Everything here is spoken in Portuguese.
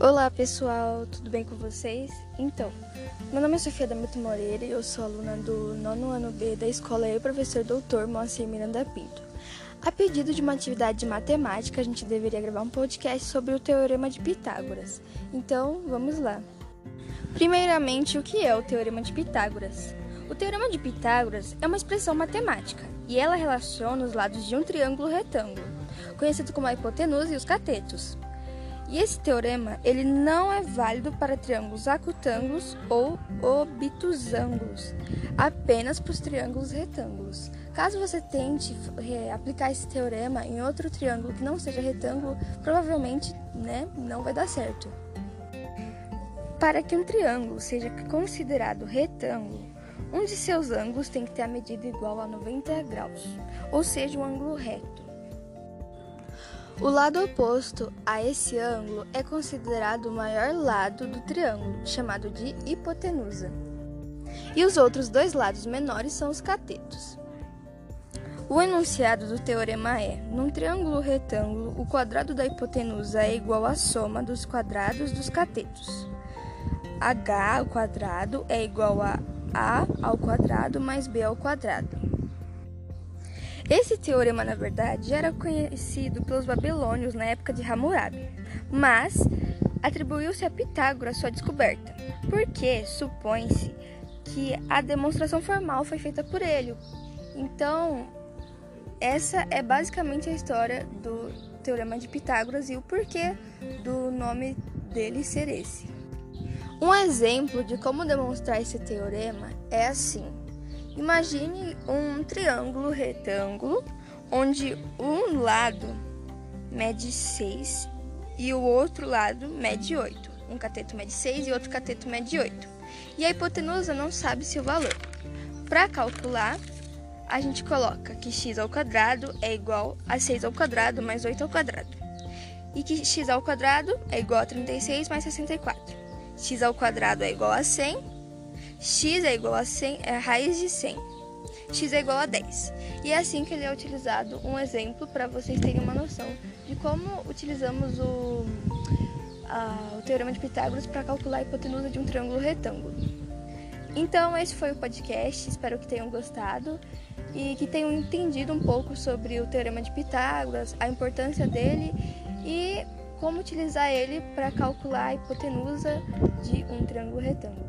Olá pessoal, tudo bem com vocês? Então, meu nome é Sofia Damito Moreira e eu sou aluna do nono ano B da escola E Professor Doutor Moacir Miranda Pinto. A pedido de uma atividade de matemática, a gente deveria gravar um podcast sobre o Teorema de Pitágoras. Então, vamos lá. Primeiramente, o que é o Teorema de Pitágoras? O Teorema de Pitágoras é uma expressão matemática e ela relaciona os lados de um triângulo retângulo, conhecido como a hipotenusa e os catetos. E esse teorema ele não é válido para triângulos acutângulos ou obtusângulos, apenas para os triângulos retângulos. Caso você tente é, aplicar esse teorema em outro triângulo que não seja retângulo, provavelmente né, não vai dar certo. Para que um triângulo seja considerado retângulo, um de seus ângulos tem que ter a medida igual a 90 graus, ou seja, um ângulo reto. O lado oposto a esse ângulo é considerado o maior lado do triângulo, chamado de hipotenusa. E os outros dois lados menores são os catetos. O enunciado do teorema é: num triângulo retângulo, o quadrado da hipotenusa é igual à soma dos quadrados dos catetos. h ao quadrado é igual a a ao quadrado mais b ao quadrado. Esse teorema, na verdade, era conhecido pelos babilônios na época de Hammurabi, mas atribuiu-se a Pitágoras sua descoberta, porque supõe-se que a demonstração formal foi feita por ele. Então, essa é basicamente a história do teorema de Pitágoras e o porquê do nome dele ser esse. Um exemplo de como demonstrar esse teorema é assim. Imagine um triângulo retângulo onde um lado mede 6 e o outro lado mede 8. Um cateto mede 6 e outro cateto mede 8. E a hipotenusa não sabe seu valor. Para calcular, a gente coloca que x ao quadrado é igual a 6 ao quadrado mais 8 ao quadrado. E que x ao quadrado é igual a 36 mais 64. x ao quadrado é igual a 100 x é igual a 100, é raiz de 100. x é igual a 10. E é assim que ele é utilizado, um exemplo para vocês terem uma noção de como utilizamos o, a, o teorema de Pitágoras para calcular a hipotenusa de um triângulo retângulo. Então, esse foi o podcast, espero que tenham gostado e que tenham entendido um pouco sobre o teorema de Pitágoras, a importância dele e como utilizar ele para calcular a hipotenusa de um triângulo retângulo.